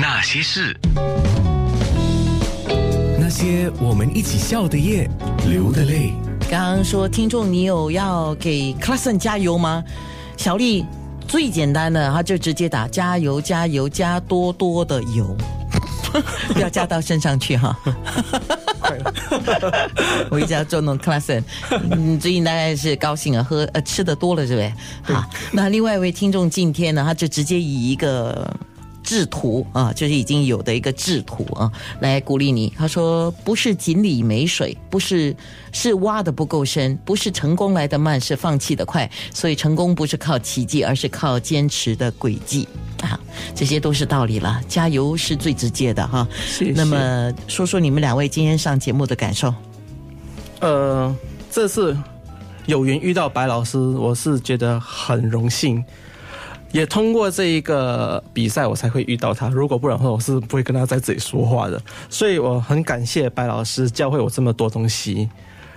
那些事，那些我们一起笑的夜，流的泪。刚刚说听众，你有要给 c l a s s o n 加油吗？小丽最简单的，他就直接打加油加油加多多的油，不要加到身上去哈。我一直要捉弄 c l a s s o n 你最近大概是高兴啊，喝呃吃的多了是不是？好，那另外一位听众今天呢，他就直接以一个。制图啊，就是已经有的一个制图啊，来鼓励你。他说：“不是井里没水，不是是挖的不够深，不是成功来的慢，是放弃的快。所以成功不是靠奇迹，而是靠坚持的轨迹啊。这些都是道理了。加油是最直接的哈。那么说说你们两位今天上节目的感受。呃，这次有缘遇到白老师，我是觉得很荣幸。也通过这一个比赛，我才会遇到他。如果不然的话，我是不会跟他在这里说话的。所以我很感谢白老师教会我这么多东西。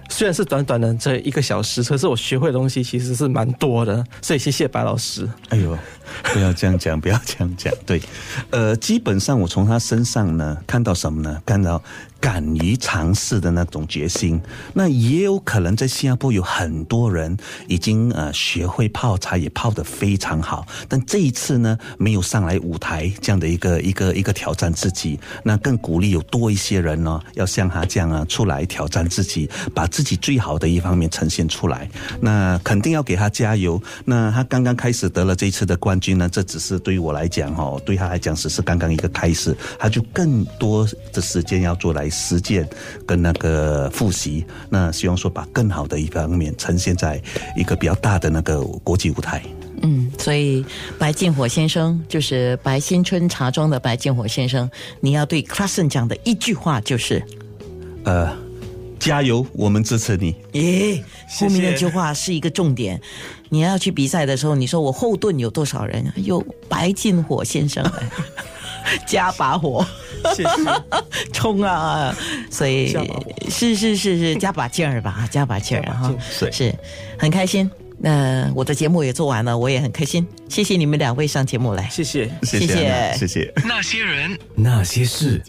虽然是短短的这一个小时，可是我学会的东西其实是蛮多的。所以谢谢白老师。哎呦，不要这样讲，不要这样讲。对，呃，基本上我从他身上呢看到什么呢？看到。敢于尝试的那种决心，那也有可能在新加坡有很多人已经呃学会泡茶，也泡得非常好。但这一次呢，没有上来舞台这样的一个一个一个挑战自己，那更鼓励有多一些人呢，要像他这样啊出来挑战自己，把自己最好的一方面呈现出来。那肯定要给他加油。那他刚刚开始得了这一次的冠军呢，这只是对于我来讲哈，对他来讲只是刚刚一个开始，他就更多的时间要做来。实践跟那个复习，那希望说把更好的一方面呈现在一个比较大的那个国际舞台。嗯，所以白建火先生就是白新春茶庄的白建火先生，你要对 c l a s s o n 讲的一句话就是：呃，加油，我们支持你。耶，后面那句话是一个重点。你要去比赛的时候，你说我后盾有多少人？有白进火先生。加把火，谢谢，冲啊！所以是是是是，加把劲儿吧，加把劲儿哈，是很开心。那我的节目也做完了，我也很开心。谢谢你们两位上节目来，谢谢，谢谢，谢谢。那些人，那些事。